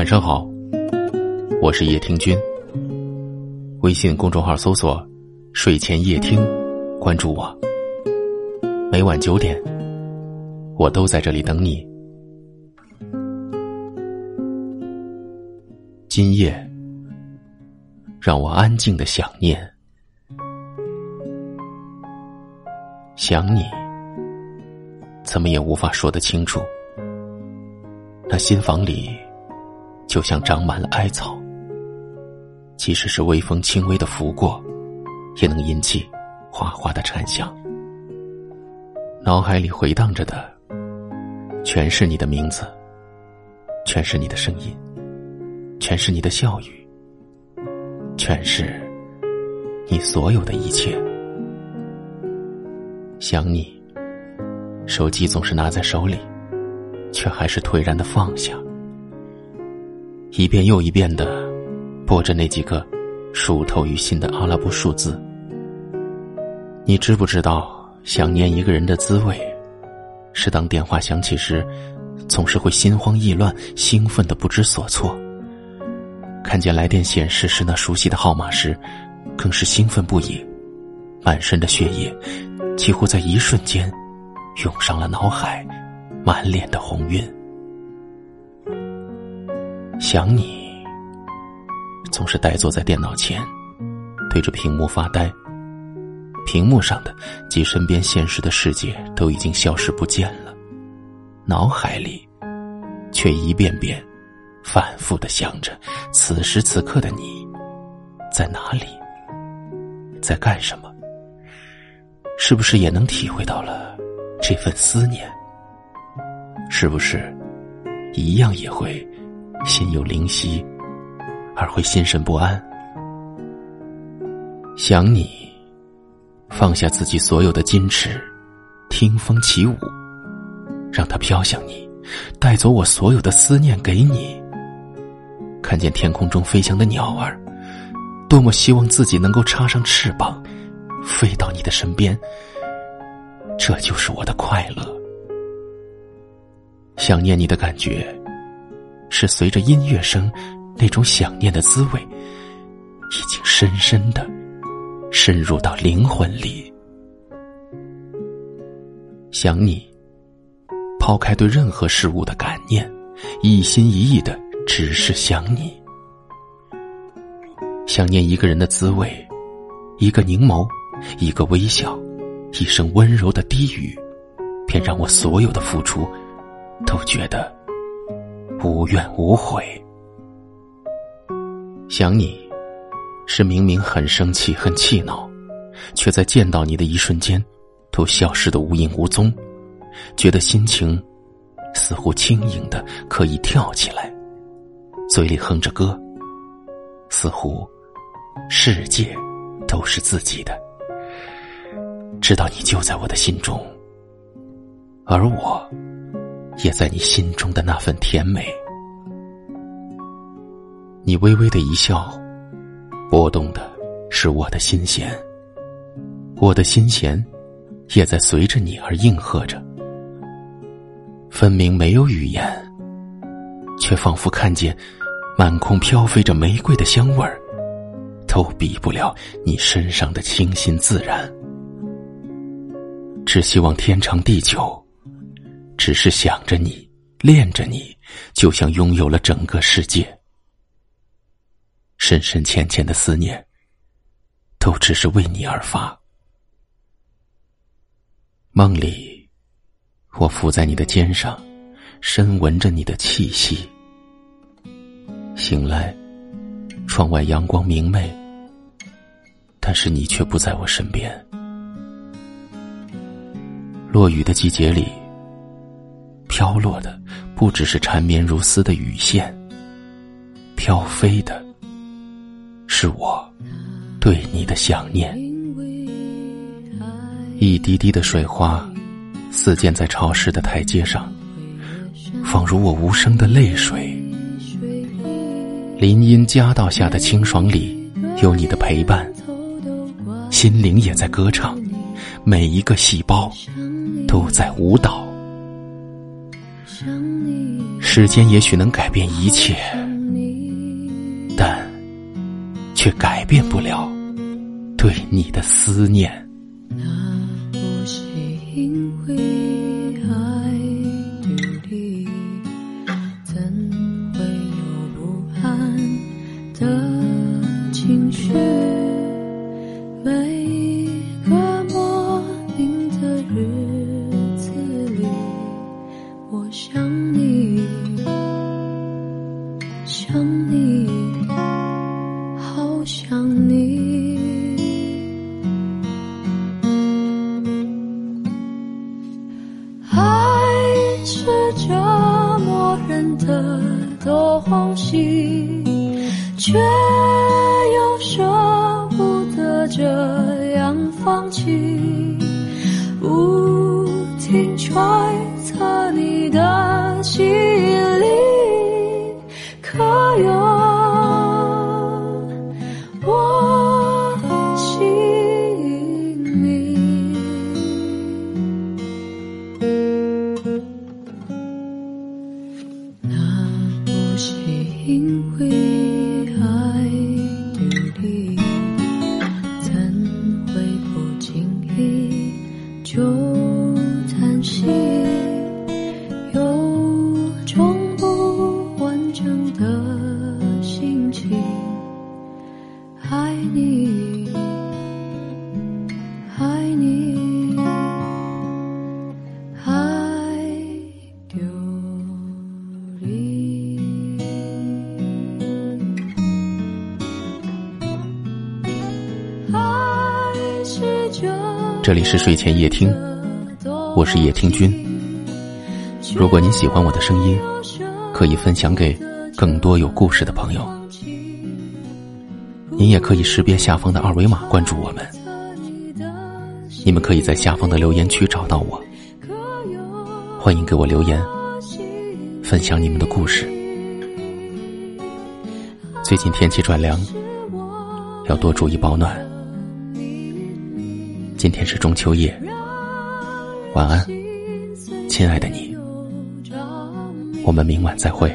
晚上好，我是叶听君。微信公众号搜索“睡前夜听”，关注我。每晚九点，我都在这里等你。今夜，让我安静的想念，想你，怎么也无法说得清楚。那心房里。就像长满了艾草，即使是微风轻微的拂过，也能引起哗哗的颤响。脑海里回荡着的，全是你的名字，全是你的声音，全是你的笑语，全是你所有的一切。想你，手机总是拿在手里，却还是颓然的放下。一遍又一遍的拨着那几个熟透于心的阿拉伯数字。你知不知道想念一个人的滋味？是当电话响起时，总是会心慌意乱、兴奋的不知所措；看见来电显示是那熟悉的号码时，更是兴奋不已，满身的血液几乎在一瞬间涌上了脑海，满脸的红晕。想你，总是呆坐在电脑前，对着屏幕发呆。屏幕上的及身边现实的世界都已经消失不见了，脑海里却一遍遍反复的想着：此时此刻的你在哪里，在干什么？是不是也能体会到了这份思念？是不是一样也会？心有灵犀，而会心神不安。想你，放下自己所有的矜持，听风起舞，让它飘向你，带走我所有的思念给你。看见天空中飞翔的鸟儿，多么希望自己能够插上翅膀，飞到你的身边。这就是我的快乐。想念你的感觉。是随着音乐声，那种想念的滋味，已经深深的深入到灵魂里。想你，抛开对任何事物的感念，一心一意的只是想你。想念一个人的滋味，一个凝眸，一个微笑，一声温柔的低语，便让我所有的付出都觉得。无怨无悔，想你，是明明很生气、很气恼，却在见到你的一瞬间，都消失的无影无踪，觉得心情似乎轻盈的可以跳起来，嘴里哼着歌，似乎世界都是自己的，知道你就在我的心中，而我。也在你心中的那份甜美，你微微的一笑，拨动的是我的心弦，我的心弦也在随着你而应和着。分明没有语言，却仿佛看见满空飘飞着玫瑰的香味儿，都比不了你身上的清新自然。只希望天长地久。只是想着你，恋着你，就像拥有了整个世界。深深浅浅的思念，都只是为你而发。梦里，我伏在你的肩上，深闻着你的气息。醒来，窗外阳光明媚，但是你却不在我身边。落雨的季节里。飘落的不只是缠绵如丝的雨线，飘飞的是我对你的想念。一滴滴的水花似溅在潮湿的台阶上，仿如我无声的泪水。林荫夹道下的清爽里有你的陪伴，心灵也在歌唱，每一个细胞都在舞蹈。想你，时间也许能改变一切，但却改变不了对你的思念。想你，好想你。爱是折磨人的东西，却又舍不得这样放弃。不停揣爱你，爱丢。这里是睡前夜听，我是夜听君。如果您喜欢我的声音，可以分享给更多有故事的朋友。您也可以识别下方的二维码关注我们。你们可以在下方的留言区找到我，欢迎给我留言，分享你们的故事。最近天气转凉，要多注意保暖。今天是中秋夜，晚安，亲爱的你。我们明晚再会。